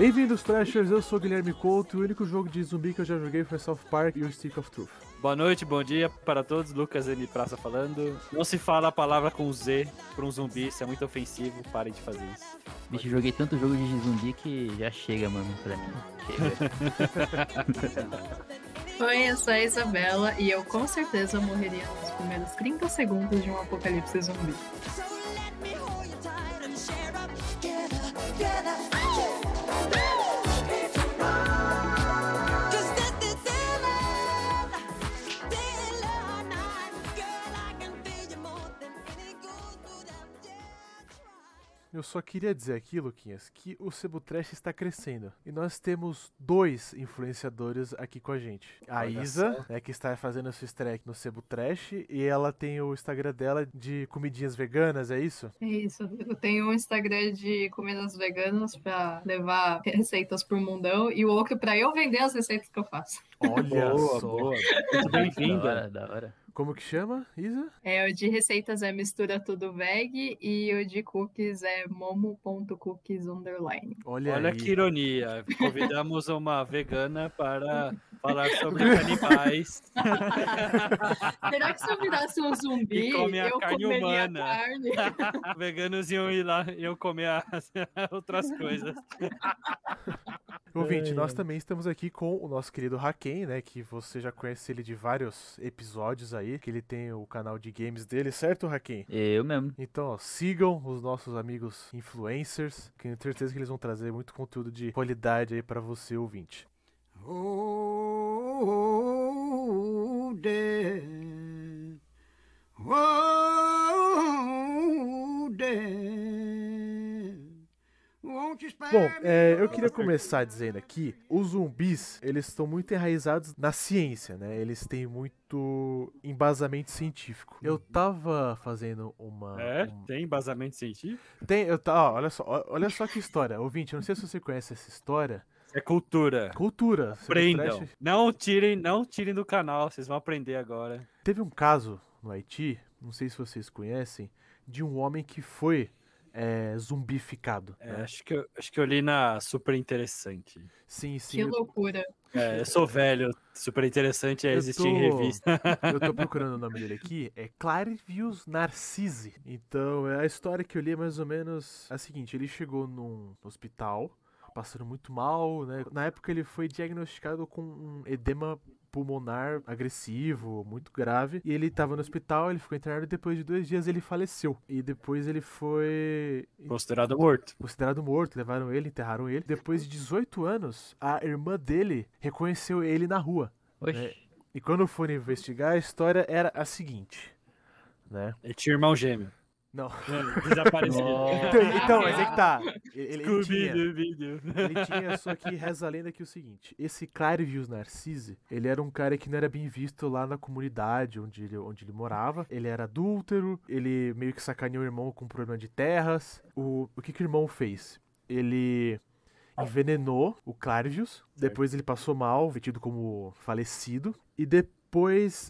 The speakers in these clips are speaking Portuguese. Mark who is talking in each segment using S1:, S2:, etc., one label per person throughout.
S1: Bem-vindos, Trashers! Eu sou o Guilherme Couto e o único jogo de zumbi que eu já joguei foi South Park e o Stick of Truth.
S2: Boa noite, bom dia para todos. Lucas N. Praça falando. Não se fala a palavra com Z para um zumbi, isso é muito ofensivo. Parem de fazer isso.
S3: Bicho, joguei tanto jogo de zumbi que já chega, mano, pra mim. Chega.
S4: Oi, eu sou a Isabela e eu com certeza morreria nos primeiros 30 segundos de um apocalipse zumbi.
S1: Eu só queria dizer aqui, Luquinhas, que o Cebu Trash está crescendo. E nós temos dois influenciadores aqui com a gente. A
S2: Olha
S1: Isa, né, que está fazendo sua estreia no Cebu Trash, e ela tem o Instagram dela de comidinhas veganas, é isso?
S4: É isso, eu tenho um Instagram de comidas veganas pra levar receitas pro mundão e o outro pra eu vender as receitas que eu faço.
S1: Olha
S2: boa,
S1: só.
S2: boa. Muito
S3: da
S2: bem-vinda.
S3: hora, da hora.
S1: Como que chama, Isa?
S4: É, o de receitas é mistura tudo veg e o de cookies é momo.cookies underline.
S1: Olha,
S2: Olha
S1: aí.
S2: que ironia. Convidamos uma vegana para falar sobre canibais.
S4: Será que se eu virasse um zumbi,
S2: Que come a
S4: eu
S2: carne
S4: comeria
S2: humana.
S4: carne?
S2: Veganos iam ir lá iam comer as- outras coisas.
S1: Ouvinte,
S2: Ai,
S1: nós também estamos aqui com o nosso querido Haken, né? Que você já conhece ele de vários episódios aí, que ele tem o canal de games dele, certo, Haken?
S3: Eu mesmo.
S1: Então, ó, sigam os nossos amigos influencers, que eu tenho certeza que eles vão trazer muito conteúdo de qualidade aí pra você, ouvinte.
S5: Oh. Oh,
S1: Bom, é, eu queria começar dizendo aqui, os zumbis, eles estão muito enraizados na ciência, né? Eles têm muito embasamento científico. Eu tava fazendo uma...
S2: É,
S1: um-
S2: tem embasamento científico.
S1: Tem, eu tá, ó, olha só, olha só que história. Ouvinte, eu não sei se você conhece essa história.
S2: É cultura.
S1: Cultura.
S2: Aprendam. Não tirem, não tirem do canal, vocês vão aprender agora.
S1: Teve um caso no Haiti, não sei se vocês conhecem, de um homem que foi é, zumbificado.
S2: É,
S1: né?
S2: acho, que eu, acho que eu li na Super Interessante.
S1: Sim, sim.
S4: Que
S1: eu-
S4: loucura.
S2: É, eu sou velho, Super Interessante é existir em
S1: tô-
S2: revista.
S1: Eu tô procurando o nome dele aqui, é Clarivius Narcisse. Então, é a história que eu li é mais ou menos a seguinte: ele chegou num hospital, passando muito mal, né? Na época ele foi diagnosticado com um edema pulmonar agressivo, muito grave, e ele tava no hospital, ele ficou internado e depois de dois dias ele faleceu. E depois ele foi
S2: Considerado morto.
S1: considerado morto, levaram ele, enterraram ele. Depois de 18 anos, a irmã dele reconheceu ele na rua.
S3: Oxi.
S1: É. E quando foram investigar, a história era a seguinte, né?
S2: Ele tinha irmão gêmeo.
S1: Não.
S2: Desaparecido.
S1: Então, então, mas é que tá. Ele, ele- tinha, ele tinha, só que reza a lenda que é o seguinte: esse Clarivius Narcisse, ele era um cara que não era bem visto lá na comunidade onde ele, onde ele morava. Ele era adúltero, ele meio que sacaneou o irmão com problema de terras. O, o que, que o irmão fez? Ele envenenou o Clarivius, depois ele passou mal, vestido como falecido, e depois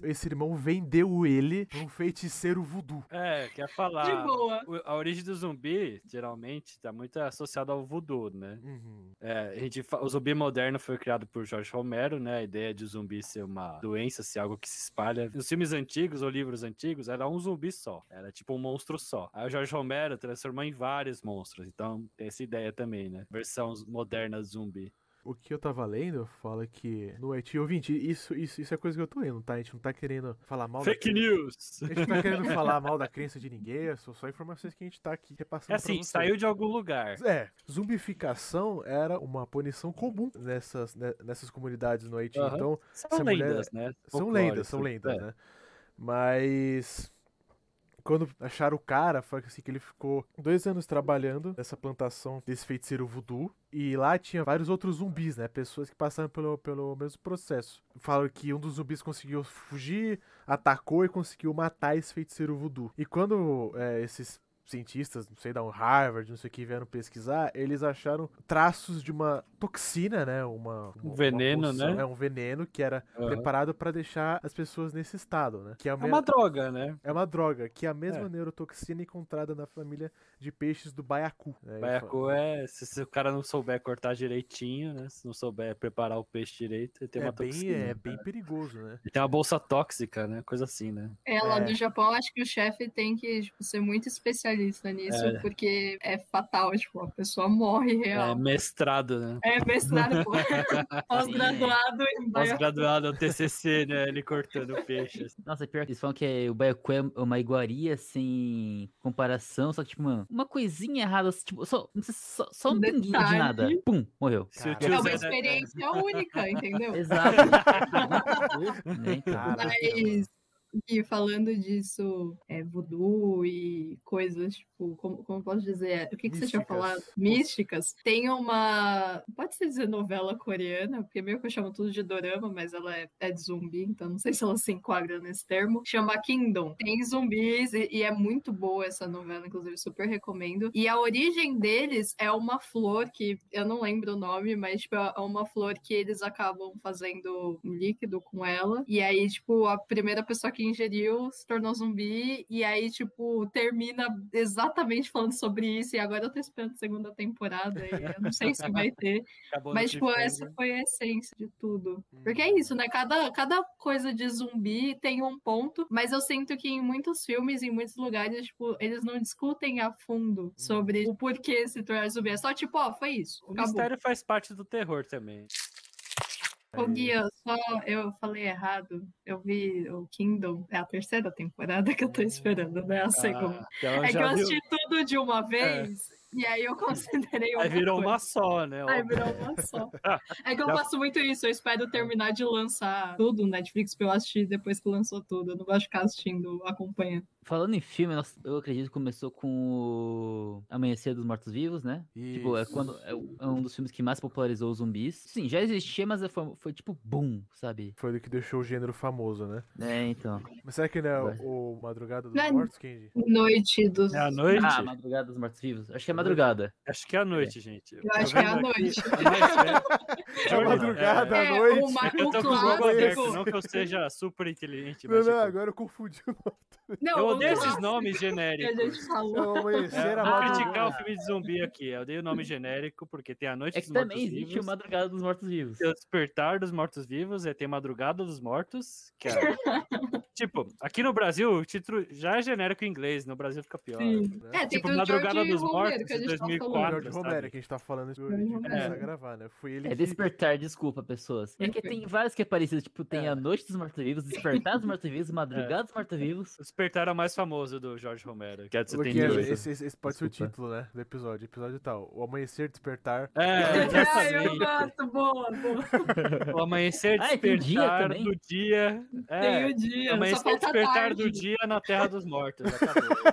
S1: esse irmão vendeu ele pra um feiticeiro voodoo.
S2: É, quer falar.
S4: De boa.
S2: A origem do zumbi, geralmente, tá muito associada ao voodoo, né?
S1: Uhum.
S2: É, a gente, o zumbi moderno foi criado por Jorge Romero, né? A ideia de o zumbi ser uma doença, ser algo que se espalha. Nos filmes antigos ou livros antigos, era um zumbi só. Era tipo um monstro só. Aí o Jorge Romero transformou em vários monstros. Então tem essa ideia também, né? Versão moderna do zumbi.
S1: O que eu tava lendo fala que no Haiti, ouvinte, isso, isso, isso é coisa que eu tô lendo, tá? A gente não tá querendo falar mal da
S2: Fake
S1: crença-
S2: news!
S1: A gente não tá querendo falar mal da crença de ninguém, são só informações que a gente tá aqui repassando
S2: É assim, saiu de algum lugar.
S1: É, zumbificação era uma punição comum nessas, né, nessas comunidades no Haiti.
S2: Aham.
S1: Então,
S2: São
S1: essa mulher-
S2: lendas, né?
S1: são lendas, são
S2: tudo.
S1: lendas,
S2: É.
S1: né? Mas quando acharam o cara, foi assim que ele ficou dois anos trabalhando nessa plantação desse feiticeiro voodoo. E lá tinha vários outros zumbis, né? Pessoas que passaram pelo, pelo mesmo processo. Falaram que um dos zumbis conseguiu fugir, atacou e conseguiu matar esse feiticeiro voodoo. E quando é, esses cientistas, não sei da Harvard, não sei o que, vieram pesquisar, eles acharam traços de uma toxina, né? Uma,
S2: Um
S1: uma-
S2: veneno,
S1: uma poção,
S2: né?
S1: É um veneno que era
S2: Aham.
S1: preparado pra deixar as pessoas nesse estado, né? Que é, a
S2: É uma droga, né?
S1: é uma droga, que é a mesma
S2: É.
S1: neurotoxina encontrada na família de peixes do baiacu. né? E
S2: Baiacu é. Se, se o cara não souber cortar direitinho, né? Se não souber preparar o peixe direito, ele tem
S1: É
S2: uma
S1: bem,
S2: toxina.
S1: é bem perigoso, né?
S2: Ele tem uma bolsa tóxica, né? Coisa assim, né?
S4: É, lá
S1: É.
S4: no Japão, acho que o chefe tem que tipo, ser muito especialista nisso,
S2: É.
S4: porque é fatal, tipo, a pessoa morre
S2: É
S4: real.
S2: mestrado, né?
S4: É, mestrado, pô. pós-graduado em.
S2: Pós-graduado é o TCC, né? Ele cortando peixe. assim.
S3: Nossa, pior que eles falam que é- o baiacu é uma iguaria sem comparação, só que, tipo, mano, uma coisinha errada, assim, tipo, só, só, só um pinguinho de nada. Pum, morreu.
S4: É uma experiência única, entendeu?
S3: Exato.
S1: Cara,
S4: Mas, e falando disso, é, voodoo e coisas, tipo, como, como posso dizer? O que, que você tinha falado? Místicas. Tem uma. Pode-se dizer novela coreana, porque meio que eu chamo tudo de dorama, mas ela é, é de zumbi, então não sei se ela se enquadra nesse termo. Chama Kingdom. Tem zumbis e, e é muito boa essa novela, inclusive, super recomendo. E a origem deles é uma flor que eu não lembro o nome, mas tipo, é uma flor que eles acabam fazendo um líquido com ela. E aí, tipo, a primeira pessoa que ingeriu se tornou zumbi. E aí, tipo, termina exatamente falando sobre isso. E agora eu tô esperando a segunda temporada. E eu não sei se vai ter.
S2: Acabou
S4: Mas, tipo, essa foi a essência de tudo. Porque é isso, né? Cada, cada coisa de zumbi tem um ponto, mas eu sinto que em muitos filmes, em muitos lugares, tipo, eles não discutem a fundo sobre o porquê se tornar zumbi. É só tipo, ó, foi isso.
S2: O
S4: Acabou.
S2: mistério faz parte do terror também.
S4: Ô, Guia, só eu falei errado. Eu vi o Kingdom, é a terceira temporada que eu tô esperando, né? A segunda.
S2: Ah, então
S4: é que eu
S2: viu-
S4: assisti tudo de uma vez, e aí eu considerei uma
S2: Aí virou
S4: coisa.
S2: uma só, né?
S4: Aí virou uma só. É que eu
S2: Já-
S4: faço muito isso, eu espero terminar de lançar tudo no Netflix pra eu assistir depois que lançou tudo. Eu não gosto de ficar assistindo, acompanhando.
S3: Falando em filme, eu acredito que começou com o Amanhecer dos Mortos-Vivos, né? Tipo, é
S1: Isso.
S3: quando é um- é um dos filmes que mais popularizou os zumbis. Sim, já existia, mas foi, foi tipo boom, sabe?
S1: Foi do que deixou o gênero famoso, né?
S3: É, então.
S1: Mas será que não é o, o Madrugada dos
S4: Não é-
S1: Mortos, Kenji?
S4: Noite dos.
S2: É a noite?
S3: Ah, Madrugada dos Mortos-Vivos? Acho que é madrugada.
S2: Acho que é a noite, gente.
S4: Eu acho que é a noite.
S1: É a madrugada,
S4: É,
S1: à noite.
S4: o, ma-
S2: Eu
S4: o
S2: tô com o Google aberto,
S4: clássico.
S2: não que eu seja super inteligente,
S1: Não,
S2: mas
S1: não,
S2: tipo,
S1: agora eu confundi o nome.
S4: Não,
S2: eu
S4: o
S2: odeio esses
S4: clássico
S2: nomes
S4: que a
S2: genéricos.
S4: gente falou.
S1: É
S2: É, vou
S3: Ah.
S2: criticar o filme de zumbi aqui. Eu odeio o nome genérico, porque tem a Noite
S3: É
S2: dos
S3: que também existe o
S2: Mortos-Vivos,
S3: Madrugada dos Mortos-Vivos.
S2: tem o Despertar dos Mortos-Vivos, e tem Madrugada dos Mortos, que é... tipo, aqui no Brasil, o título já é genérico em inglês, no Brasil fica pior.
S4: Sim.
S1: né?
S4: É, tem
S2: Tipo, Madrugada dos
S4: Romero,
S2: Mortos,
S4: que a gente
S2: de
S4: tá
S2: 2004.
S4: falando.
S1: George
S2: sabe?
S1: Romero, que a gente tá falando
S2: Romero.
S1: a gravar, né? Foi ele
S3: É
S1: que...
S3: Despertar, desculpa, pessoas. É que tem vários que é parecido, tipo, tem
S1: É.
S3: a Noite dos Mortos-Vivos, Despertar dos Mortos-Vivos, Madrugada dos Mortos-Vivos.
S2: Despertar é mais famoso do George Romero, que é de 78.
S1: esse, esse, esse pode ser o
S3: Desculpa.
S1: título, né? Do episódio. Episódio tal. O Amanhecer, Despertar.
S2: É,
S4: Ai, eu
S2: exatamente.
S4: gosto, boa, boa.
S2: O amanhecer,
S3: Ah, tem o dia
S2: despertar do dia. É,
S4: Tem o dia,
S2: amanhecer, despertar
S4: tarde.
S2: do dia na Terra dos Mortos. Acabou.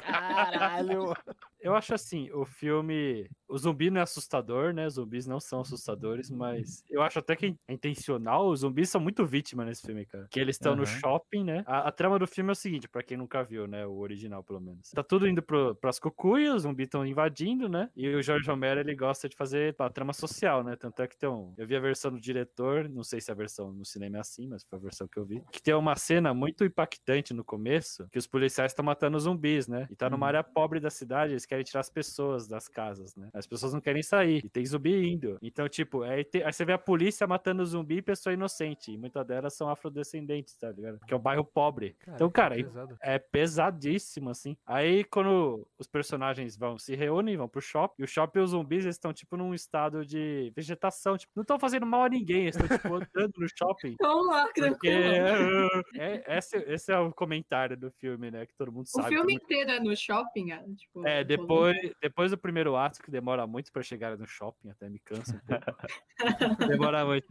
S1: Caralho!
S2: Eu acho assim, o filme. O zumbi não é assustador, né? Zumbis não são assustadores, mas eu acho até que é intencional. Os zumbis são muito vítima nesse filme, cara. Que eles estão no
S3: Aham.
S2: shopping, né? A, a trama do filme é o seguinte, pra quem nunca viu, né? O original, pelo menos. Tá tudo indo pro, pras cucuias, os zumbis estão invadindo, né? E o Jorge Romero, ele gosta de fazer a trama social, né? Tanto é que tem um. Eu vi a versão do diretor, não sei se a versão no cinema é assim, mas foi a versão que eu vi. Que tem uma cena muito impactante no começo, que os policiais estão matando zumbis, né? E tá numa
S3: Uhum.
S2: área pobre da cidade, eles querem tirar as pessoas das casas, né? As pessoas não querem sair, e tem zumbi indo. Então, tipo, aí, te- aí você vê a polícia matando zumbi e pessoa inocente. E muitas delas são afrodescendentes, tá ligado? Que é um bairro pobre. então, cara,
S1: que pesado.
S2: é pesadíssimo, assim. Aí, quando os personagens vão se reúnem, vão pro shopping, e o shopping e os zumbis eles estão, tipo, num estado de vegetação. Tipo, não estão fazendo mal a ninguém, eles estão, tipo, andando no shopping.
S4: Vamos lá,
S2: Porque
S4: tranquilo.
S2: é, esse, esse é o comentário do filme, né? Que todo mundo
S4: O
S2: sabe.
S4: filme
S2: todo mundo-
S4: inteiro é no shopping, ah, tipo,
S2: É, Depois, depois do primeiro ato, que demora muito pra chegar no shopping, até me cansa um pouco. demora muito.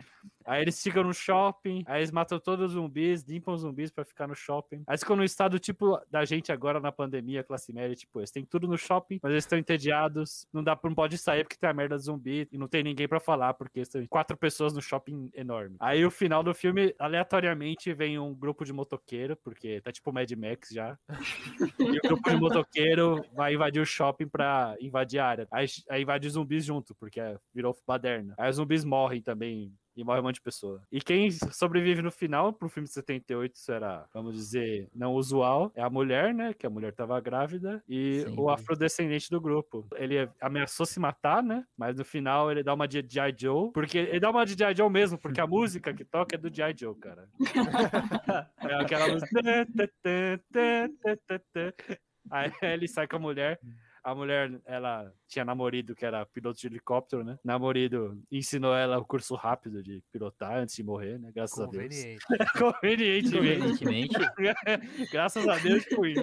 S2: Aí eles ficam no shopping, aí eles matam todos os zumbis, limpam os zumbis pra ficar no shopping. Aí ficam no estado tipo da gente agora na pandemia, classe média, tipo, eles têm tudo no shopping, mas eles estão entediados, não dá não pode sair porque tem a merda de zumbi e não tem ninguém pra falar, porque estão quatro pessoas no shopping enorme. Aí o final do filme, aleatoriamente, vem um grupo de motoqueiro, porque tá tipo Mad Max já. e o grupo de motoqueiro vai invadir o shopping pra invadir a área. Aí, aí invade os zumbis junto, porque é- virou baderna. Aí os zumbis morrem também. E morre um monte de pessoa. E quem sobrevive no final, pro filme de 78, isso era, vamos dizer, não usual, é a mulher, né? Que a mulher tava grávida, e
S3: Sim.
S2: o afrodescendente do grupo. Ele ameaçou se matar, né? Mas no final ele dá uma de G.I. Joe, porque ele dá uma de G.I. Joe mesmo, porque a música que toca é do G.I. Joe, cara. é aquela música. Aí ele sai com a mulher. A mulher, ela tinha namorado que era piloto de helicóptero, né? Namorado ensinou ela o curso rápido de pilotar antes de morrer, né? Graças a Deus.
S1: Conveniente.
S2: Convenientemente.
S3: Convenientemente.
S2: Graças a Deus, tipo, em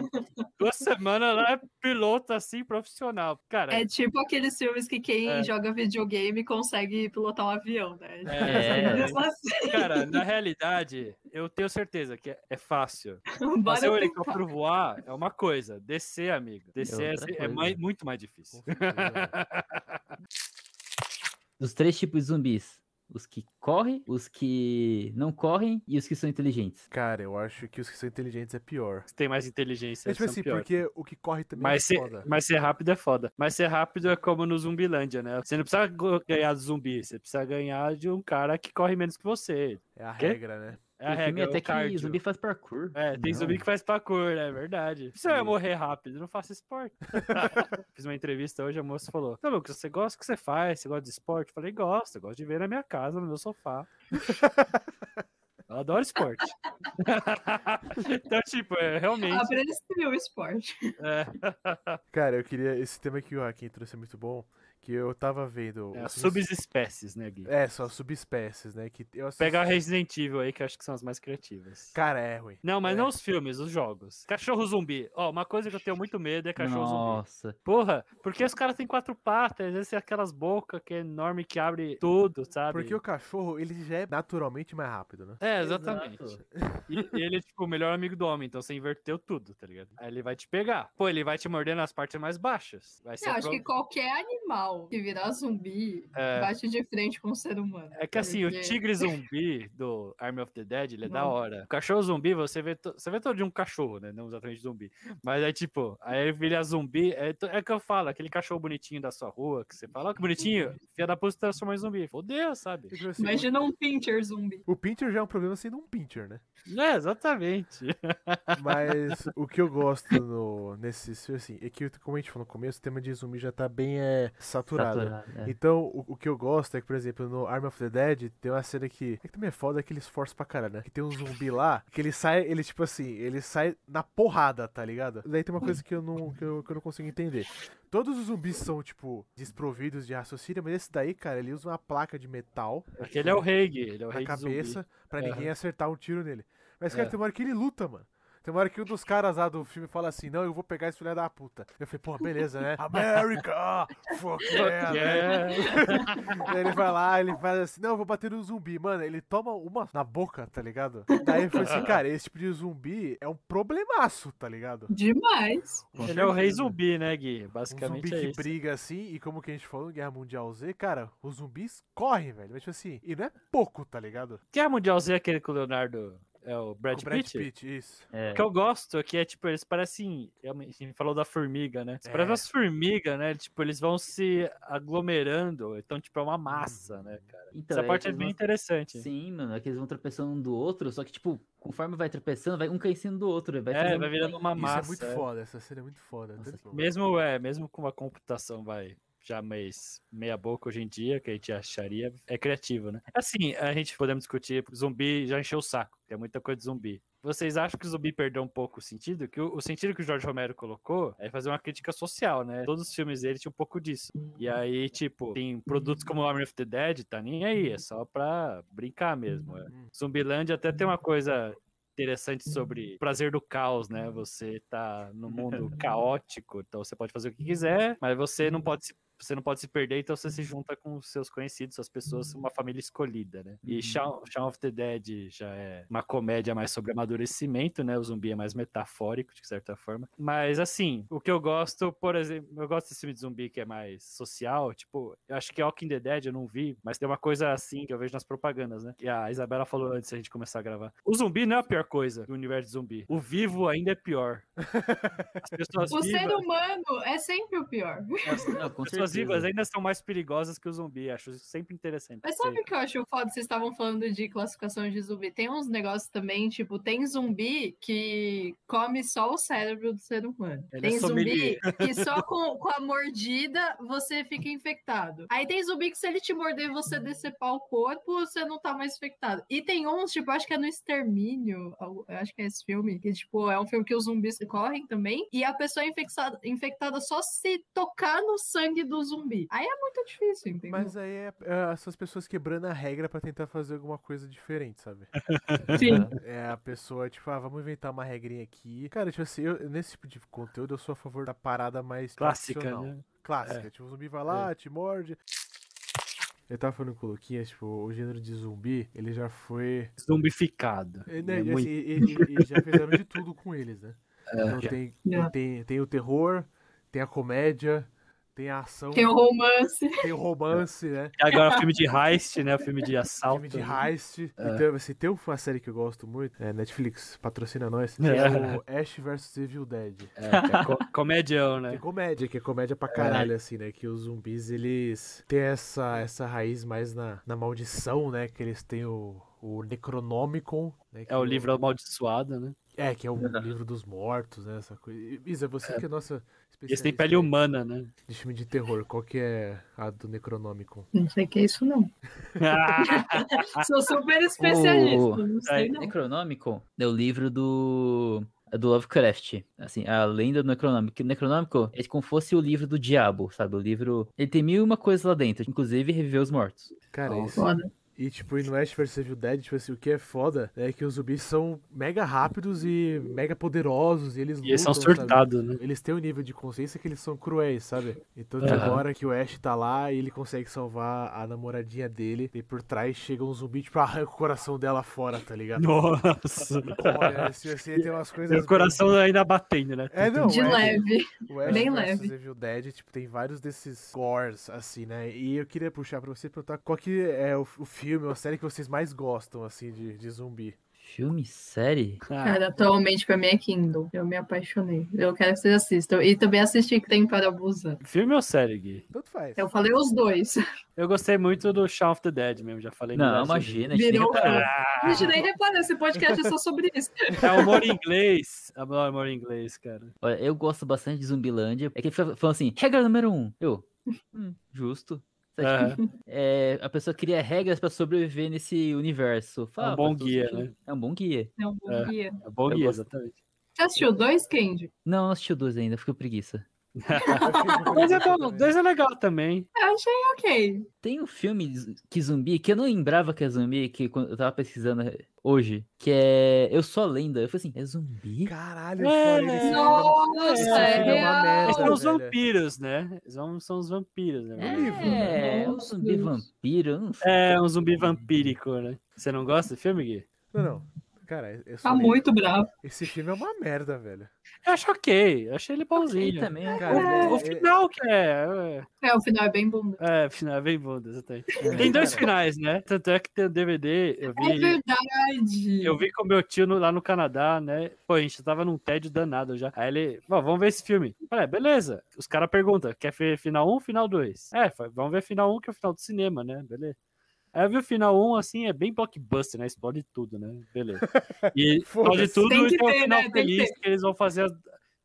S2: duas semanas ela é piloto assim, profissional. Cara,
S4: É tipo aqueles filmes que quem
S2: É.
S4: joga videogame consegue pilotar um avião, né?
S2: É,
S4: Mesmo assim,
S2: cara, na realidade, eu tenho certeza que é, é fácil.
S4: bora
S2: Fazer o helicóptero voar é uma coisa, descer, amigo. Descer
S3: outra
S2: é, é mais- muito mais difícil.
S3: Dos três tipos de zumbis. Os que correm, os que não correm e os que são inteligentes.
S1: Cara, eu acho que os que são inteligentes é pior.
S2: Tem mais inteligência.
S1: É tipo assim,
S2: pior.
S1: porque o que corre também
S2: Mas
S1: é
S2: ser,
S1: foda.
S2: mas ser rápido é foda. Mas ser rápido é como no Zumbilândia, né? Você não precisa ganhar do zumbi, você precisa ganhar de um cara que corre menos que você.
S1: É a regra, né?
S2: É a regra, é
S3: até
S2: o
S3: que
S2: cardio.
S3: zumbi faz parkour.
S2: É, tem
S3: Não.
S2: zumbi que faz parkour, é verdade. Ia
S1: Isso.
S2: morrer rápido, não faço esporte. Fiz uma entrevista hoje, a moça falou: Não, Lucas, você gosta do que você faz? Você gosta de esporte? Eu falei, gosto, eu gosto de ver na minha casa, no meu sofá. Eu adoro esporte. então, tipo, é realmente.
S4: Aprecia o esporte.
S2: É,
S1: Cara, eu queria. Esse tema que o Joaquim trouxe é muito bom. Que eu tava vendo.
S2: é as subespécies, né, Gui?
S1: É, só subespécies, né? Que eu assisti...
S2: Pegar Resident Evil aí, que eu acho que são as mais criativas.
S1: Cara, é ruim.
S2: Não, mas
S1: É.
S2: não os filmes, os jogos. Cachorro zumbi. Ó, uma coisa que eu tenho muito medo é cachorro zumbi.
S3: Nossa.
S2: Porra, porque os caras têm quatro patas, às vezes tem aquelas bocas que é enorme que abre tudo, sabe?
S1: Porque o cachorro, ele já é naturalmente mais rápido, né?
S2: É, exatamente. E, e ele é tipo o melhor amigo do homem, então você inverteu tudo, tá ligado? Aí ele vai te pegar. Pô, ele vai te morder nas partes mais baixas. Vai ser
S4: Eu acho
S2: pro-
S4: que qualquer animal que virar zumbi
S2: É.
S4: bate de frente com o ser humano.
S2: É que assim, o
S4: Porque-
S2: tigre zumbi do Army of the Dead, ele é da hora. O cachorro zumbi, você vê, to- você vê todo de um cachorro, né? Não exatamente zumbi. Mas aí, tipo, aí ele vira zumbi. É, to- é que eu falo, aquele cachorro bonitinho da sua rua, que você fala, ó, que bonitinho, filha da puta se transformou em zumbi. Fodeu, sabe?
S1: Tipo assim,
S4: Imagina um pincher zumbi.
S1: O Pincher já é um problema sendo um Pincher, né?
S2: É, exatamente.
S1: Mas o que eu gosto no, nesse assim, é que, como a gente falou no começo, o tema de zumbi já tá bem é, saturado.
S3: Saturado, é.
S1: Então, o, o que eu gosto é que, por exemplo, no Arm of the Dead, tem uma cena que. É que também é foda que eles forçam pra caralho, né? Que tem um zumbi lá, que ele sai, ele, tipo assim, ele sai na porrada, tá ligado? Daí tem uma coisa que eu não, que eu, que eu não consigo entender. Todos os zumbis são, tipo, desprovidos de raciocínio, mas esse daí, cara, ele usa uma placa de metal
S2: Aquele é o rei, Gui, ele é o
S1: na
S2: rei de zumbi.
S1: cabeça pra
S2: Aham.
S1: ninguém acertar um tiro nele. Mas, cara,
S2: É.
S1: tem uma hora que ele luta, mano. Tem uma hora que um dos caras lá do filme fala assim: Não, eu vou pegar esse filho da puta. Eu falei, pô, beleza, né? America! Fuck yeah! né?
S2: Yeah.
S1: Daí ele vai lá, ele faz assim: Não, eu vou bater no zumbi. Mano, ele toma uma na boca, tá ligado? Daí eu falei assim: Cara, esse tipo de zumbi é um problemaço, tá ligado?
S4: Demais.
S2: Ele é o rei zumbi, né, Gui?
S1: Um
S2: Basicamente
S1: zumbi
S2: é
S1: que
S2: isso.
S1: briga assim, e como que a gente falou em Guerra Mundial Z, cara, os zumbis correm, velho. Mas, tipo assim, e não é pouco, tá ligado?
S2: Guerra Mundial Z é aquele com o Leonardo. É o Brad,
S1: o Brad
S2: Pitt?
S1: Pitt, isso.
S3: É.
S2: O que eu gosto é que é tipo, eles parecem. realmente, A gente falou da formiga, né? Eles
S1: É.
S2: parecem umas formigas, né? Tipo, eles vão se aglomerando. Então, tipo, é uma massa, né, cara?
S3: Então,
S2: Essa
S3: é
S2: parte é bem
S3: vão-
S2: interessante.
S3: Sim, mano, é que eles vão tropeçando um do outro, só que, tipo, conforme vai tropeçando, vai um cai em cima do outro. Vai
S2: É,
S3: fazendo
S2: vai virando uma
S1: Isso
S2: massa.
S1: é muito
S2: é.
S1: foda, essa cena é muito foda.
S3: Nossa,
S2: Mesmo, é, mesmo com uma computação, vai. Já mais meia boca hoje em dia, que a gente acharia, é criativo, né? Assim, a gente podemos discutir, zumbi já encheu o saco, tem muita coisa de zumbi. Vocês acham que o zumbi perdeu um pouco o sentido? Que o, o sentido que o Jorge Romero colocou é fazer uma crítica social, né? Todos os filmes dele tinham um pouco disso. E aí, tipo, tem produtos como Army of the Dead, tá nem aí, é só pra brincar mesmo. É. Zumbilândia até tem uma coisa interessante sobre o prazer do caos, né? Você tá no mundo caótico, então você pode fazer o que quiser, mas você não pode se você não pode se perder, então você se junta com os seus conhecidos, suas pessoas, uma família escolhida, né? E Shaun, Shaun of the Dead já é uma comédia mais sobre amadurecimento, né? O zumbi é mais metafórico, de certa forma. Mas, assim, o que eu gosto, por exemplo, eu gosto desse filme de zumbi que é mais social, tipo, eu acho que Walking the Dead eu não vi, mas tem uma coisa assim que eu vejo nas propagandas, né? E a Isabela falou antes da gente começar a gravar. O zumbi não é a pior coisa do universo de zumbi. O vivo ainda é pior. As pessoas
S4: O
S2: vivas...
S4: ser humano é sempre o pior.
S3: Não, com
S2: As pessoas. Vivas ainda são mais perigosas que o zumbi, acho isso sempre interessante.
S4: Mas sabe o que eu acho foda? Vocês estavam falando de classificação de zumbi. Tem uns negócios também, tipo, tem zumbi que come só o cérebro do ser humano.
S2: Ele é
S4: tem
S2: sommelier.
S4: zumbi que só com, com a mordida você fica infectado. Aí tem zumbi que se ele te morder você decepar o corpo, você não tá mais infectado. E tem uns, tipo, acho que é no Extermínio, eu acho que é esse filme, que, tipo, é um filme que os zumbis correm também, e a pessoa é infectada, infectada só se tocar no sangue do zumbi. Aí é muito difícil, entendeu?
S1: Mas aí é, é essas pessoas quebrando a regra pra tentar fazer alguma coisa diferente, sabe?
S4: Sim.
S1: É a pessoa, tipo, ah, vamos inventar uma regrinha aqui. Cara, tipo assim, eu- nesse tipo de conteúdo eu sou a favor da parada mais
S2: Clássica, né?
S1: Clássica. Tipo, o zumbi vai lá, te morde. Eu tava falando com o Luquinhas, tipo, o gênero de zumbi, ele já foi.
S2: Zumbificado.
S1: É, né,
S2: É
S1: e,
S2: muito-
S1: assim, e- e- e já fizeram de tudo com eles, né? Então
S2: já.
S1: tem,
S4: Já.
S1: tem, tem o terror, tem a comédia, tem a ação,
S4: Tem o romance.
S1: tem o romance, né?
S2: E agora filme de heist, né? O filme de assalto.
S1: Filme de
S2: né?
S1: heist. Então, assim, tem uma série que eu gosto muito, é Netflix, patrocina nós, que é
S2: É.
S1: o Ash vs Evil Dead.
S2: É, é co- comedião,
S1: Que é
S2: né?
S1: comédia, que é comédia pra caralho, assim, né? Que os zumbis, eles têm essa, essa raiz mais na, na maldição, né? Que eles têm o, o Necronomicon, né?
S2: É o livro amaldiçoado, né?
S1: É, que é o livro dos mortos, né? Essa coisa. Isa, você que é nossa
S2: Esse tem pele humana, né?
S1: de filme de terror, qual que é a do Necronomicon?
S4: Não sei o que é isso, não. Sou super especialista. Não sei, não.
S3: Necronomicon é o livro do é do Lovecraft, assim, a lenda do Necronômico. O Necronômico é como fosse o livro do diabo, sabe? O livro, ele tem mil e uma coisas lá dentro, inclusive reviver os mortos.
S1: Cara,
S2: Ó,
S1: isso.
S4: Foda.
S1: E, tipo, e no Ash vs Evil Dead, tipo assim, o que é foda é que os zumbis são mega rápidos e mega poderosos. E eles
S2: E eles são
S1: lutam, sabe?
S2: surtados, né?
S1: Eles têm um nível de consciência que eles são cruéis, sabe? Então uma hora que o Ash tá lá e ele consegue salvar a namoradinha dele. E por trás chega um zumbi, tipo, arranca o coração dela fora, tá ligado?
S2: Nossa.
S1: Olha, assim, assim, tem umas coisas.
S2: Meu coração ainda batendo, né?
S1: É, não,
S4: De
S1: o Ash-
S4: leve.
S1: O Ash
S4: Bem
S1: vs
S4: leve.
S1: Evil Dead, tipo, tem vários desses cores, assim, né? E eu queria puxar pra você e perguntar qual que é o, o filme ou a série que vocês mais gostam, assim, de, de zumbi.
S3: Filme, série?
S4: Cara, atualmente pra mim é Kindle. Eu me apaixonei. Eu quero que vocês assistam. E também assisti que tem para abusar.
S2: filme ou série, Gui?
S1: Tanto faz.
S4: Eu falei os dois.
S2: Eu gostei muito do Shaun of the Dead mesmo, já falei.
S3: Não, imagina, a gente nem
S4: Virou
S3: reparou.
S4: A gente nem repara, esse podcast é só sobre isso.
S2: É humor em inglês. Adoro humor em inglês, cara.
S3: Olha, eu gosto bastante de Zumbilândia. É que falando assim, regra número um. Eu, hum, justo.
S2: Aham.
S3: é, a pessoa cria regras pra sobreviver nesse universo. Fala,
S2: um bom guia, né?
S3: É um bom guia.
S4: É um bom
S2: É.
S4: guia.
S2: É bom
S3: Eu
S2: guia, exatamente.
S4: Você assistiu dois, Candy?
S3: Não, não assisti o dois ainda, fico preguiça.
S2: Dois é bom, dois é legal também.
S4: Eu achei ok.
S3: Tem um filme que zumbi, que eu não lembrava que é zumbi, que quando eu tava pesquisando hoje, que é Eu Sou a Lenda. Eu falei assim, é zumbi?
S1: Caralho, eu
S2: É,
S1: filme.
S4: Nossa, é
S1: é uma
S4: real.
S1: merda.
S2: Eles são os vampiros, né? São, são os vampiros, né?
S1: É um livro, né?
S3: É, um zumbi vampiro, eu não sei.
S2: É um zumbi vampírico, né? Você não gosta do filme, Gui?
S1: Não, não. Cara, eu
S4: Tá
S1: sou-
S4: muito bravo.
S1: esse filme é uma merda, velho.
S2: Eu acho ok, eu achei ele bonzinho.
S3: também,
S1: Cara,
S2: O, o
S1: ele é-
S2: final que é.
S4: É, o final é bem bom.
S2: É, é, final é bem bom, exatamente. Tem dois finais, né? Tanto é que tem o DVD, eu
S4: É
S2: vi.
S4: verdade.
S2: Eu vi com meu tio no- lá no Canadá, né? Pô, a gente tava num tédio danado já. Aí ele, "Ó, vamos ver esse filme. Eu Falei, beleza. Os caras perguntam, quer ver final 1 final 2? É, vamos ver final 1, que é o final do cinema, né? Beleza. Aí eu vi o final 1, assim, é bem blockbuster, né? Explode tudo, né? Beleza. E explode tudo
S4: Tem que
S2: e tem o final
S4: né? Que
S2: feliz
S4: ter.
S2: que eles vão fazer, as-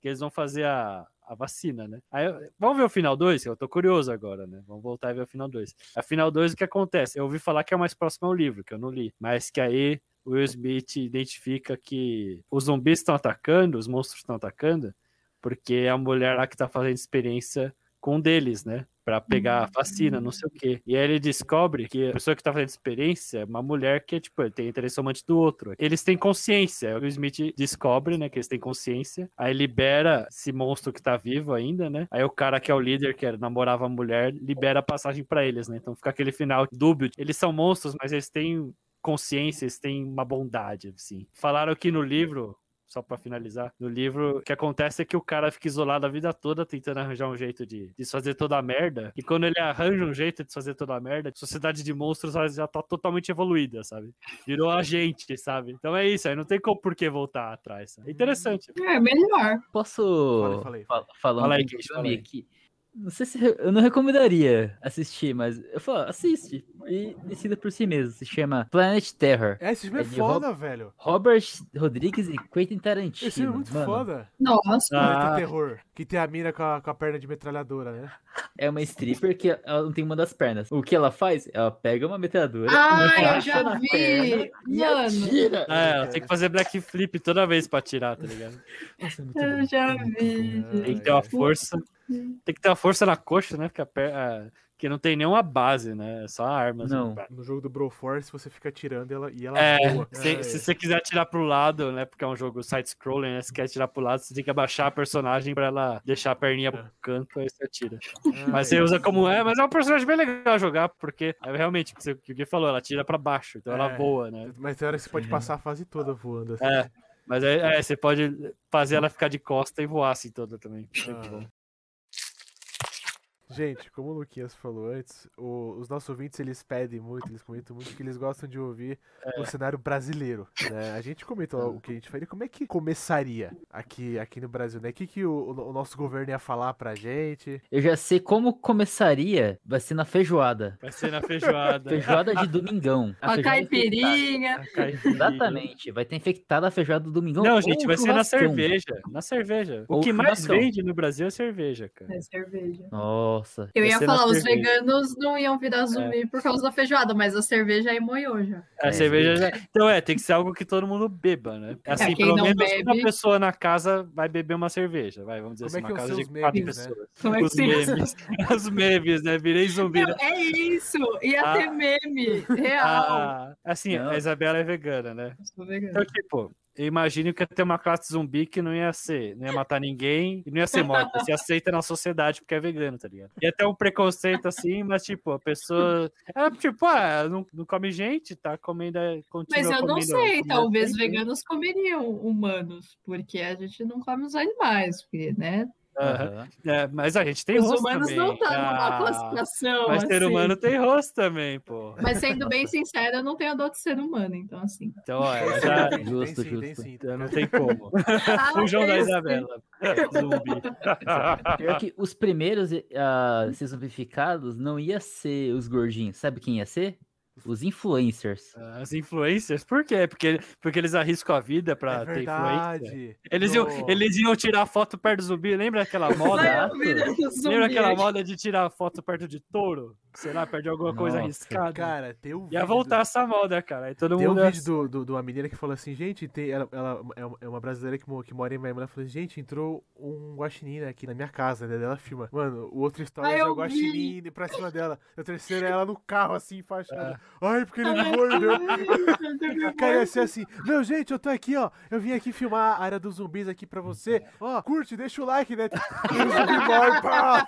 S2: que eles vão fazer a, a vacina, né? Aí, vamos ver o final 2? Eu tô curioso agora, né? Vamos voltar e ver o final 2. A final 2, o que acontece? Eu ouvi falar que é o mais próximo ao livro, que eu não li. Mas que aí o Will Smith identifica que os zumbis estão atacando, os monstros estão atacando, porque é a mulher lá que tá fazendo experiência com um deles, né? pra pegar a vacina, não sei o quê. E aí ele descobre que a pessoa que tá fazendo experiência é uma mulher que, tipo, tem interesse romântico do outro. Eles têm consciência. O Smith descobre, né, que eles têm consciência. Aí libera esse monstro que tá vivo ainda, né? Aí o cara que é o líder, que era- namorava a mulher, libera a passagem pra eles, né? Então fica aquele final dúbio. Eles são monstros, mas eles têm consciência, eles têm uma bondade, assim. Falaram que no livro, só pra finalizar, no livro, o que acontece é que o cara fica isolado a vida toda tentando arranjar um jeito de desfazer toda a merda. E quando ele arranja um jeito de desfazer toda a merda, a sociedade de monstros já tá totalmente evoluída, sabe? Virou a gente, sabe? Então é isso, aí não tem como por que voltar atrás. sabe? É interessante.
S4: É melhor.
S3: Posso
S1: Falei, falei.
S3: fa- falar
S2: Fala
S3: um
S2: aí,
S3: de
S2: fala aí.
S3: aqui? Não sei se eu não recomendaria assistir, mas eu falo, assiste e decida por si mesmo. Se chama Planet Terror.
S1: É, esse filme é
S3: É de
S1: foda, velho.
S3: Robert Rodrigues e Quentin Tarantino.
S1: Esse filme é muito
S3: Mano,
S1: foda.
S4: Nossa.
S2: Ah.
S1: Terror. Que tem a mina com a, com a perna de metralhadora, né?
S3: É uma stripper que ela não tem uma das pernas. O que ela faz? Ela pega uma metralhadora,
S4: Ah, eu já
S3: na
S4: vi. Mano.
S3: atira.
S2: É, ela tem que fazer black flip toda vez pra tirar, tá ligado?
S3: Nossa, é muito
S4: Eu
S3: bom.
S4: já vi.
S2: Tem que ter uma força. Tem que ter uma força na coxa, né? Porque, a per... a- que não tem nenhuma base, né? É só a arma. assim,
S3: Não.
S1: No jogo do Broforce, você fica atirando e ela, e ela
S2: É,
S1: voa.
S2: se,
S1: É,
S2: se você quiser atirar pro lado, né? Porque é um jogo side-scrolling, né? Se quer atirar pro lado, você tem que abaixar a personagem pra ela deixar a perninha pro canto, aí você atira.
S1: é,
S2: Mas você usa como é, mas é um personagem bem legal jogar, porque é, realmente, o que você- o Gui falou, ela tira pra baixo, então ela
S1: É.
S2: voa, né?
S1: Mas tem hora que você pode passar a fase toda voando. Assim.
S2: É. Mas é, é, você pode fazer ela ficar de costa e voar assim toda também. Muito
S1: Ah. Gente, como o Luquinhas falou antes, o- os nossos ouvintes eles pedem muito, eles comentam muito que eles gostam de ouvir
S2: É.
S1: o cenário brasileiro. Né? A gente comentou o que a gente faria. Como é que começaria aqui, aqui no Brasil, né? O que, que o, o nosso governo ia falar pra gente?
S3: Eu já sei como começaria. Vai ser na feijoada.
S2: Vai ser na feijoada.
S3: Feijoada de domingão.
S4: A
S3: feijoada
S4: caipirinha.
S2: A caipirinha.
S3: Exatamente. Vai ter infectada a feijoada do domingão.
S2: Não, gente, vai ser na cerveja. Na cerveja. O que mais vende no Brasil é cerveja, cara.
S4: É cerveja.
S3: Nossa.
S4: Eu ia falar, os veganos não iam virar zumbi por causa da feijoada, mas a cerveja aí moiou já.
S2: A
S3: É,
S2: cerveja já... Então é, tem que ser algo que todo mundo beba, né? Assim,
S4: quem
S2: pelo menos
S4: bebe-
S2: uma pessoa na casa vai beber uma cerveja. Vai, vamos dizer
S1: Como é
S2: assim, uma casa de
S1: os
S2: quatro
S1: memes, né?
S2: pessoas.
S4: Como é que
S2: Os memes. Os memes, né? Virei zumbi.
S4: Não,
S2: né?
S4: é isso! Ia
S2: Ah.
S4: ter meme, real.
S2: Ah, assim,
S3: Não.
S2: a Isabela é vegana, né?
S4: Eu sou vegana.
S2: Então, tipo, eu imagino que ia ter uma classe zumbi que não ia ser, não ia matar ninguém e não ia ser morta, ser aceita na sociedade porque é vegano, tá ligado? Ia ter um preconceito assim, mas tipo, a pessoa. Ela, tipo, ah, não, não come gente, tá comendo. Continua
S4: Mas eu não
S2: comendo
S4: sei, talvez veganos comeriam humanos, porque a gente não come os animais, porque, né?
S2: Aham. É, mas a gente tem
S4: os
S2: rosto
S4: humanos
S2: também.
S4: não estão numa
S2: Ah,
S4: classificação.
S2: Mas ser
S4: assim.
S2: humano tem rosto também, pô.
S4: Mas sendo bem sincera, eu não tenho dor de ser humano, então assim.
S2: Então, ela já.
S1: Tem,
S3: Justo,
S1: tem sim, tem
S3: justo.
S1: sim.
S2: então Não tem como.
S4: Ah,
S2: O João da Isabela. Zumbi.
S3: Pior que os primeiros a ser zumbificados não ia ser os gordinhos. Sabe quem ia ser? Os influencers.
S2: As influencers, por quê? Porque, porque eles arriscam a vida pra
S1: É
S2: ter influência. Eles iam, eles iam tirar foto perto do zumbi, lembra aquela moda? Lembra aquela moda de tirar foto perto de touro? Sei lá, perto de alguma coisa
S3: Nossa,
S2: arriscada.
S1: Cara, tem um
S2: Ia voltar essa moda, cara. Aí todo
S1: Tem um
S2: mundo. ia-
S1: vídeo do, do, de uma menina que falou assim, gente, tem, ela, ela é uma- é brasileira que, que mora em Miami. Ela falou, gente, entrou um guaxinim aqui na minha casa, né? Ela filma. Mano, o outro story é o guaxinim indo pra cima dela. O terceiro é ela no carro, assim,
S2: É.
S1: enfaixada. Ai, porque ele me mordeu. Cara, ia ser assim, não, gente, eu tô aqui, ó. Eu vim aqui filmar a área dos zumbis aqui pra você. Ó, curte, deixa o like, né? O zumbi morre, pá.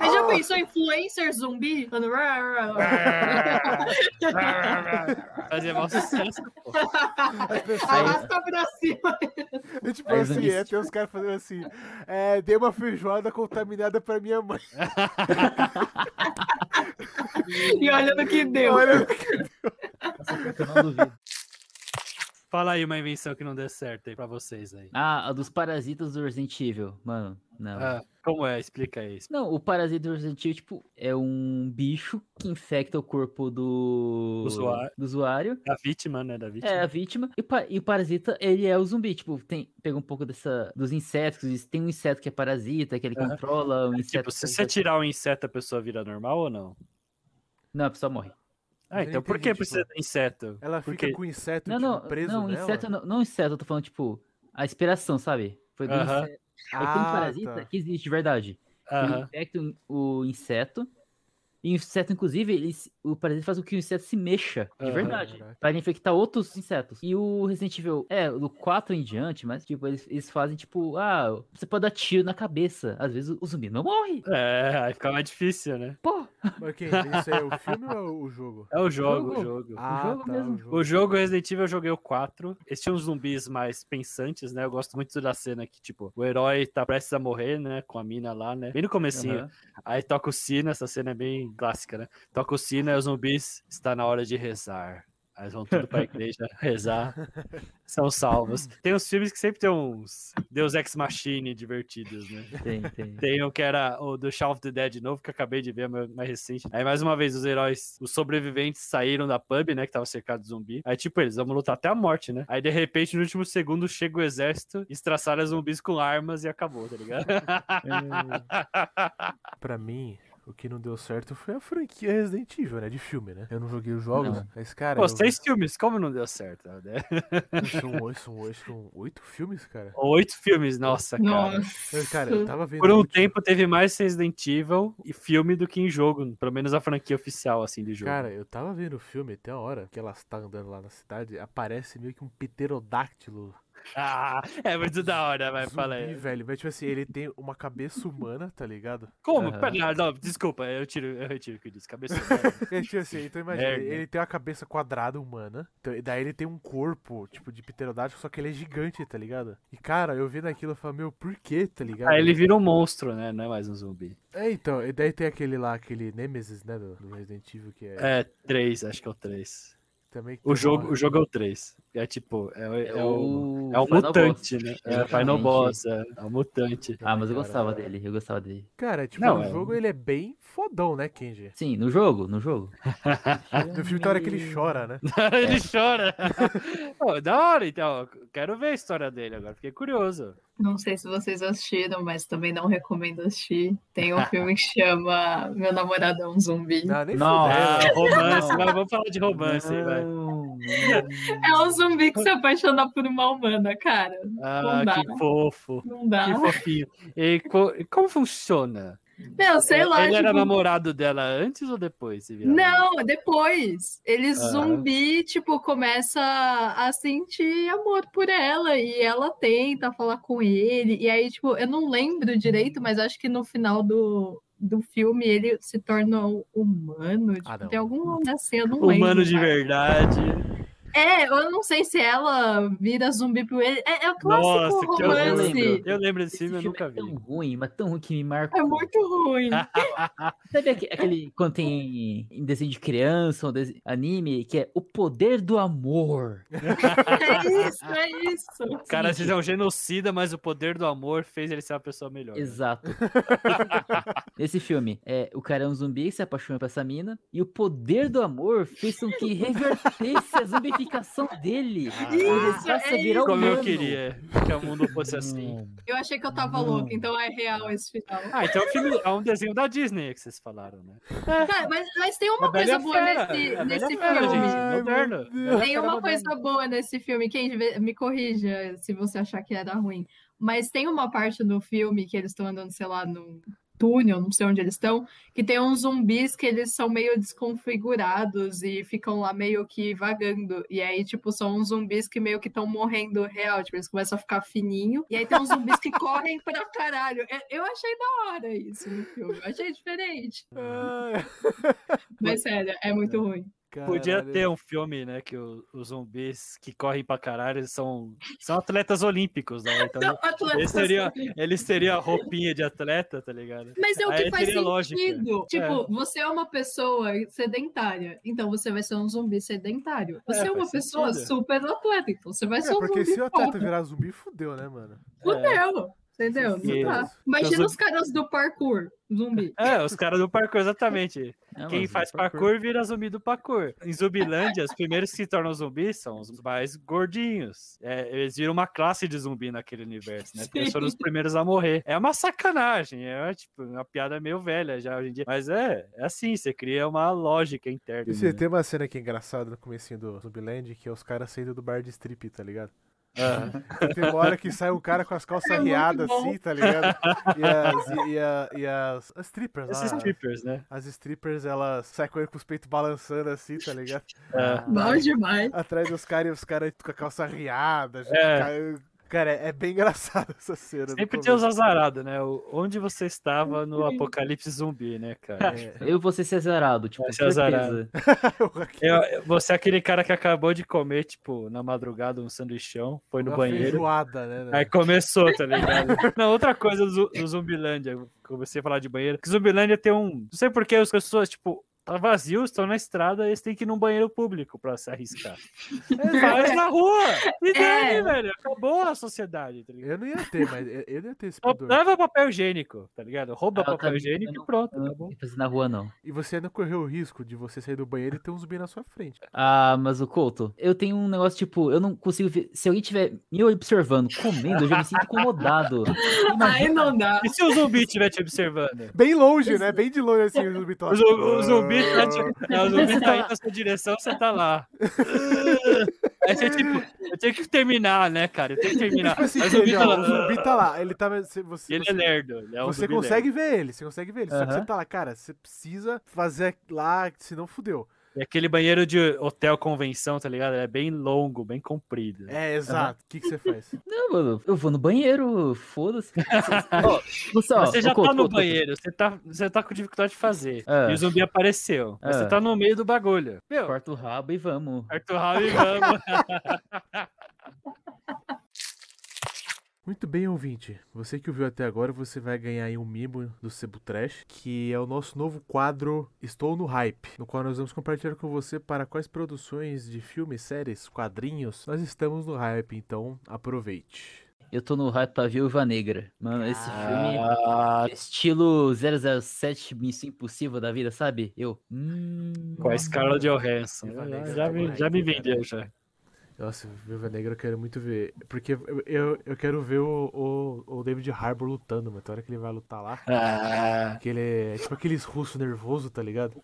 S4: Aí já pensou influencer zumbi? Falando, "Rá, rá, rá".
S2: Fazia mal sucesso. pô.
S1: As pessoas-
S4: Arrasta pra cima.
S1: É tipo
S3: Aí
S1: assim, é, tem uns caras fazendo assim, é, dei uma feijoada contaminada pra minha mãe.
S4: E olha no que deu.
S1: Olha,
S3: Nossa, eu não duvido.
S2: Fala aí uma invenção que não deu certo aí pra vocês aí.
S3: Ah, a dos parasitas do Resident Evil. Mano, não.
S2: Ah, como é? Explica aí.
S3: Não, o parasita do Resident Evil, tipo, é um bicho que infecta o corpo do
S2: Usuário.
S3: do usuário.
S2: Da vítima, né? Da vítima.
S3: É a vítima. E, o pa- e o parasita, ele é o zumbi. Tipo, tem, pega um pouco dessa, dos insetos. Tem um inseto que é parasita, que ele controla. Um inseto
S2: Tipo, se você tirar um inseto, a pessoa vira normal ou não?
S3: Não, a pessoa morre.
S2: Ah, então por que
S1: entendi,
S2: precisa
S1: tipo,
S2: de inseto?
S1: ela
S2: Porque-
S1: fica com o inseto
S3: Não,
S1: tipo,
S3: não,
S1: preso
S3: não,
S1: nela.
S3: inseto não, não inseto, eu tô falando, tipo, a inspiração, sabe? Foi do
S2: Aham.
S3: inseto. Aí tem
S1: Ah,
S3: parasita
S1: tá.
S3: que existe de verdade. Ele
S2: Aham.
S3: infecta o- o inseto. E o inseto, inclusive, ele, o parasita faz com que o inseto se mexa, de
S2: Aham.
S3: verdade.
S1: Caraca.
S3: Para infectar outros insetos. E o Resident Evil, é, do 4 em diante, mas, tipo, eles, eles fazem, tipo, ah, você pode dar tiro na cabeça. Às vezes o, o zumbi não morre.
S2: É, aí fica mais difícil, né?
S3: Pô,
S1: Mas quem? Isso é o filme ou o jogo?
S2: É o jogo,
S3: jogo.
S2: o jogo.
S1: Ah,
S3: jogo
S1: tá,
S3: mesmo.
S1: o jogo.
S2: O jogo Resident Evil eu joguei o 4. Eles tinham uns zumbis mais pensantes, né? Eu gosto muito da cena que, tipo, o herói tá prestes a morrer, né? Com a mina lá, né? Bem no comecinho.
S3: aham.
S2: Aí toca o sino, essa cena é bem clássica, né? Toca o sino e os zumbis, está na hora de rezar. Aí eles vão tudo pra igreja rezar, são salvos. Tem uns filmes que sempre tem uns Deus Ex Machine divertidos, né?
S3: tem, tem.
S2: Tem um que era o do Shaun of the Dead novo, que eu acabei de ver, mais mais recente. Aí, mais uma vez, os heróis, os sobreviventes saíram da pub, né, que tava cercado de zumbi. Aí, tipo, eles vão lutar até a morte, né? Aí, de repente, no último segundo, chega o exército, estraçalha zumbis com armas e acabou, tá ligado?
S1: Pra mim, o que não deu certo foi a franquia Resident Evil, né? De filme, né? Eu não joguei os jogos,
S3: Não.
S1: mas, cara.
S2: Pô,
S1: eu-
S2: seis filmes, como não deu certo? né?
S1: São, oito, são, oito, são oito filmes, cara.
S2: Oito filmes, nossa, cara.
S4: Nossa.
S1: cara, eu tava vendo.
S2: Por um tempo teve mais Resident Evil e filme do que em jogo, pelo menos a franquia oficial, assim, de jogo.
S1: Cara, eu tava vendo o filme até a hora que elas tá andando lá na cidade, aparece meio que um pterodáctilo.
S2: Ah, é muito da hora, vai, aí.
S1: velho. Mas, tipo assim, ele tem uma cabeça humana, tá ligado?
S2: Como?
S3: Aham.
S2: Pera, não, desculpa, eu tiro, eu retiro o que eu disse. Cabeça humana.
S1: É, tipo assim, então imagina,
S2: Merda.
S1: ele tem uma cabeça quadrada humana, então, e daí ele tem um corpo, tipo, de pterodáctilo, só que ele é gigante, tá ligado? E, cara, eu vendo aquilo, eu falo, meu, por que, tá ligado?
S2: Aí ele vira um monstro, né? Não é mais um zumbi.
S1: É, então, e daí tem aquele lá, aquele Nemesis, né, do, do Resident Evil, que é...
S2: É, três, acho que é o três.
S1: Também que
S2: O jogo,
S1: uma-
S2: o jogo é o 3. É tipo, é, o- é o, é o
S3: Final
S2: mutante,
S3: Boss.
S2: né? É o Final. Boss, é, é o mutante.
S3: Ah, mas eu
S1: Cara,
S3: gostava dele, eu gostava dele.
S1: Cara, tipo,
S2: Não,
S1: o
S2: é-
S1: jogo ele é bem fodão, né, Kenji?
S3: Sim, no jogo, no jogo.
S1: No filme tem hora que ele chora, né?
S2: ele chora. Pô, da hora, então. Quero ver a história dele agora. Fiquei curioso.
S4: Não sei se vocês assistiram, mas também não recomendo assistir. Tem um filme que chama Meu Namorado é um Zumbi.
S1: Não, nem
S3: Não,
S2: Ah, romance. Vai, vamos falar de romance.
S3: Não,
S4: É um zumbi que se apaixona por uma humana, cara.
S2: Ah,
S4: Não dá.
S2: que fofo.
S4: Não dá.
S2: Que fofinho. E co- e como funciona?
S4: Meu, sei lá.
S2: Ele era
S4: tipo,
S2: namorado dela antes ou depois?
S4: Não, depois. Ele
S2: Ah.
S4: zumbi, tipo, começa a sentir amor por ela e ela tenta falar com ele. E aí, tipo, eu não lembro direito, mas acho que no final do, do filme ele se torna humano. Tipo,
S1: Ah,
S4: tem algum nome assim, eu não lembro.
S2: Humano de
S4: cara.
S2: verdade.
S4: É, eu não sei se ela vira zumbi por ele. É, é o clássico
S2: Nossa, que
S3: eu
S4: romance.
S3: lembro.
S2: Eu lembro desse
S3: Esse
S2: filme, eu nunca
S3: é tão
S2: vi.
S3: ruim, mas tão ruim que me marcou.
S4: É muito ruim.
S3: Sabe aque- aquele quando tem em desenho de criança, um desenho- anime, que é o poder do amor.
S4: É isso, é isso.
S2: O cara se é um genocida, mas o poder do amor fez ele ser uma pessoa melhor. né?
S3: Exato. Nesse filme, é, o cara é um zumbi que se apaixona por essa mina, e o poder do amor fez com que revertesse a zumbificação dele.
S2: Ah,
S4: Isso, é
S3: virar
S2: Como eu
S3: humano.
S2: queria que o mundo fosse assim.
S4: Eu achei que eu tava louca, então é real esse final.
S2: Ah, então é um, filme, é um desenho da Disney que vocês falaram, né?
S4: Cara, mas, mas tem uma
S2: A
S4: coisa boa
S2: Fera,
S4: nesse,
S2: Bela
S4: nesse
S2: Fera,
S4: filme.
S2: gente,
S1: Ai,
S2: moderno.
S4: Tem
S2: Fera
S4: uma
S2: moderno.
S4: coisa boa nesse filme. Quem me corrija se você achar que era ruim. Mas tem uma parte do filme que eles estão andando, sei lá, num túnel, não sei onde eles estão, que tem uns zumbis que eles são meio desconfigurados e ficam lá meio que vagando. E aí, tipo, são uns zumbis que meio que estão morrendo real. Tipo, eles começam a ficar fininho. E aí tem uns zumbis que correm pra caralho. É- Eu achei da hora isso no filme. Eu achei diferente. Mas sério, é muito ruim.
S2: Podia
S1: caralho.
S2: ter um filme, né, que o- os zumbis que correm pra caralho são, são atletas olímpicos, né? Então,
S4: Não, Atletas
S2: eles teriam,
S4: Olímpicos.
S2: eles teriam a roupinha de atleta, tá ligado?
S4: Mas é o
S2: Aí
S4: que faz
S2: teria lógica.
S4: sentido. Tipo, você é uma pessoa sedentária, então você vai ser um zumbi sedentário. Você é,
S2: É,
S4: uma pessoa
S2: sentido.
S4: super atleta, então você vai
S1: É,
S4: ser um
S1: porque
S4: zumbi
S1: se o atleta
S4: foda.
S1: virar zumbi, fudeu, né, mano?
S4: Fudeu, entendeu? Não dá. Imagina
S2: Então,
S4: os caras do parkour, zumbi.
S2: É, os caras do parkour, exatamente.
S3: Não,
S2: Quem faz
S3: é
S2: parkour vira zumbi do parkour. Em Zumbilândia, os primeiros que se tornam zumbis são os mais gordinhos. É, eles viram uma classe de zumbi naquele universo, né? Porque eles foram os primeiros a morrer. É uma sacanagem, é tipo uma piada meio velha já hoje em dia. Mas é, é assim, você cria uma lógica interna.
S1: E você
S2: né?
S1: tem uma cena que é engraçada no comecinho do Zumbiland, que é os caras saindo do bar de strip, tá ligado?
S2: Ah,
S1: Tem uma hora que sai um cara com as calças
S4: É
S1: assim, tá ligado? E as, e, e a- e as, as strippers
S2: esses
S1: lá.
S2: strippers, né?
S1: As strippers, elas saem com ele com os peitos balançando assim, tá ligado?
S2: Ah,
S4: Bom demais.
S1: Atrás dos caras e os caras com a calça riada. já
S2: É.
S1: cai- Cara, é bem engraçado essa cena.
S2: Sempre tem os azarados, né? O- Onde você estava no apocalipse zumbi, né, cara?
S1: É.
S3: Eu vou ser azarado, tipo,
S2: ser azarado. Eu- você é aquele cara que acabou de comer, tipo, na madrugada um sanduichão, foi no
S1: Uma
S2: banheiro.
S1: feijoada, né?
S2: Aí começou, tá ligado? Não, outra coisa do, do Zumbilândia, comecei a falar de banheiro, que Zumbilândia tem um. Não sei porque as pessoas, tipo, tá vazio, estão na estrada, eles têm que ir num banheiro público pra se arriscar. Faz na rua! E daí,
S4: É.
S2: velho? Acabou a sociedade, tá ligado?
S1: Eu não ia ter, mas eu não ia ter esse pudor.
S2: Leva papel higiênico, tá ligado? Rouba
S3: Ah,
S2: papel higiênico
S3: eu
S2: e
S3: não-
S2: pronto,
S3: Eu
S2: tá
S3: não
S2: bom?
S3: ia fazer na rua, não.
S1: E você não correu o risco de você sair do banheiro e ter um zumbi na sua frente.
S3: Ah, mas o Couto, eu tenho um negócio, tipo, eu não consigo ver. Se alguém tiver me observando, comendo, eu já me sinto incomodado.
S4: Aí não dá.
S2: E se o zumbi estiver te observando?
S1: Bem longe, né? Bem de longe assim o zumbi lá.
S2: O, zu- o zumbi tá, o zumbi tá indo na sua direção, você tá lá. Aí você, tipo, eu tenho que terminar, né, cara? Eu tenho que terminar.
S1: Tipo assim,
S2: o zumbi
S1: ele,
S2: tá
S1: ó,
S2: lá.
S1: o zumbi tá lá. Ele tá. Você, você,
S2: ele é lerdo. Ele é um
S1: você consegue ver ele, você consegue ver ele. Só que você tá lá, cara, você precisa fazer lá, senão fudeu.
S2: E aquele banheiro de hotel convenção, tá ligado? É bem longo, bem comprido.
S1: É, exato. O que, que você faz?
S3: Não, mano, eu vou no banheiro, foda-se. Ó, você, ó,
S2: Mas você já tá no banheiro, você tá, você tá com dificuldade de fazer.
S3: É.
S2: E o zumbi apareceu. Mas
S3: É.
S2: você tá no meio do bagulho. Meu,
S3: Corta o rabo e vamos.
S2: Arthur Raul, vamos.
S1: Muito bem, ouvinte. Você que ouviu até agora, você vai ganhar aí um mimo do Cebu Trash, que é o nosso novo quadro Estou no Hype, no qual nós vamos compartilhar com você para quais produções de filmes, séries, quadrinhos nós estamos no hype, então aproveite.
S3: Eu tô no hype pra Viúva Negra. Mano, esse filme.
S2: Ah,
S3: Estilo 007 Missão Impossível da vida, sabe? Eu. Hum,
S2: com a Scarlett Johansson. Ah,
S1: Negra
S2: Já
S1: tá
S2: já me vendeu, já.
S1: Nossa, Viúva Negra eu quero muito ver. Porque eu, eu, eu quero ver o, o, o David Harbour lutando, mas tem hora que ele vai lutar lá.
S2: Ah,
S1: Que ele é tipo aqueles russos nervoso, tá ligado?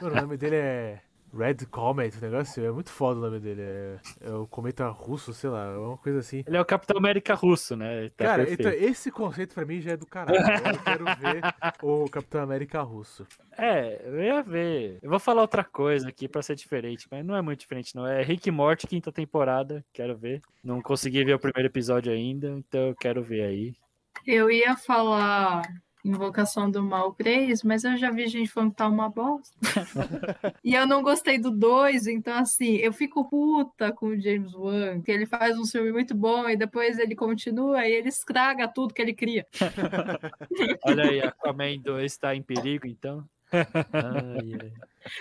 S1: Mano, o nome dele é Red Comet, o negócio é muito foda o nome dele. É, é o cometa russo, sei lá, é uma coisa assim.
S2: ele é o Capitão América russo, né? Ele tá
S1: Cara,
S2: perfeito.
S1: então esse conceito pra mim já é do caralho. Eu quero ver o Capitão América russo.
S2: É, eu ia ver. Eu vou falar outra coisa aqui pra ser diferente, mas não é muito diferente, não. É Rick Morty, quinta temporada. Quero ver. Não consegui ver o primeiro episódio ainda, então eu quero ver aí.
S4: Eu ia falar Invocação do Mal 3, mas eu já vi gente falando que tá uma bosta. e eu não gostei do 2, então assim, eu fico puta com o James Wan, que ele faz um filme muito bom e depois ele continua e ele estraga tudo que ele cria.
S2: Olha aí, Aquaman 2 tá em perigo, então.
S3: Ai, ai.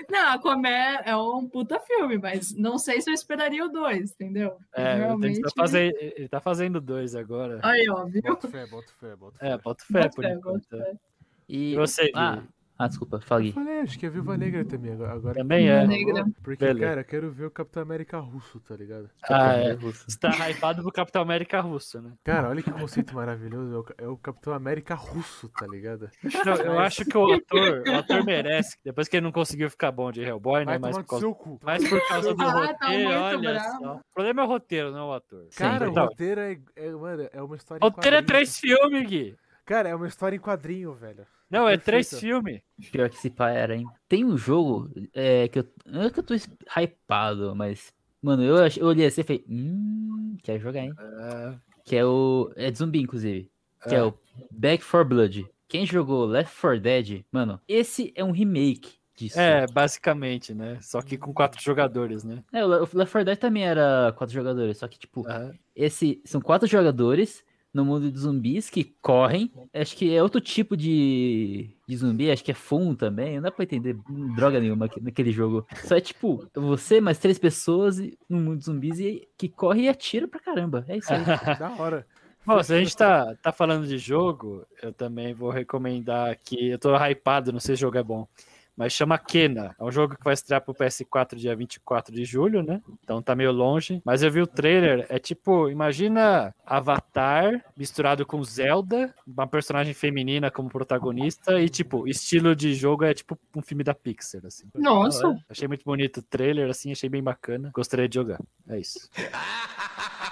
S4: Não, Aquaman é um puta filme, mas não sei se eu esperaria o 2, entendeu?
S2: É,
S4: Realmente.
S2: ele, tá fazendo, ele tá fazendo dois agora.
S4: Aí, ó, viu?
S1: Bota fé, bota fé, bota fé.
S2: É, bota fé
S4: Bota
S2: por
S4: fé,
S2: enquanto.
S4: fé.
S3: E,
S2: E você,
S3: ah? Ah, desculpa, fala
S1: Eu falei, acho que é Viúva Negra também agora. agora
S2: Também é.
S4: Negra.
S1: Porque,
S2: Beleza.
S1: cara, eu quero ver o Capitão América russo, tá ligado?
S2: Ah, é. Você tá hypado pro Capitão América russo, né?
S1: Cara, olha que conceito maravilhoso. É o, é o Capitão América russo, tá ligado?
S2: Não, eu acho que o ator, o ator merece. Depois que ele não conseguiu ficar bom de Hellboy,
S1: Vai
S2: né? Mas por causa, mais por causa do
S4: Ah, tá
S2: roteiro,
S4: muito
S2: olha
S4: bravo.
S2: só. O problema é o roteiro, não o ator.
S1: Cara, o
S2: Então,
S1: roteiro é, é, mano, é uma história em
S2: roteiro é três filmes, Gui.
S1: Cara, é uma história em quadrinho, velho.
S2: Não, é
S1: Perfeito.
S2: três filmes.
S3: Pior que esse pai era, hein? Tem um jogo é, que eu. Não é que eu tô hypado, mas. Mano, eu, eu olhei assim e falei. Hum, quer jogar, hein?
S2: É,
S3: Que é o. É de zumbi, inclusive. Que é,
S2: É.
S3: o Back 4 Blood. Quem jogou Left 4 Dead, mano, esse é um remake disso.
S2: É, basicamente, né? Só que com quatro jogadores, né?
S3: É, o Le- o Left 4 Dead também era quatro jogadores, só que, tipo,
S2: Aham.
S3: esse são quatro jogadores no mundo de zumbis que correm. Acho que é outro tipo de, de zumbi, acho que é Fun também. Não dá pra entender droga nenhuma naquele jogo. Só é tipo, você mais três pessoas e- no mundo de zumbis e, que corre e atira pra caramba. É isso aí.
S1: Da hora.
S2: Bom, se a gente tá, tá falando de jogo, eu também vou recomendar aqui. Eu tô hypado, não sei se o jogo é bom. Mas chama Kena. É um jogo que vai estrear pro PS4 dia 24 de julho, né? Então tá meio longe. Mas eu vi o trailer. É tipo, imagina Avatar misturado com Zelda, uma personagem feminina como protagonista. E, tipo, estilo de jogo é tipo um filme da Pixar, assim.
S4: Nossa,
S2: Achei muito bonito o trailer, assim, achei bem bacana. Gostaria de jogar. É isso.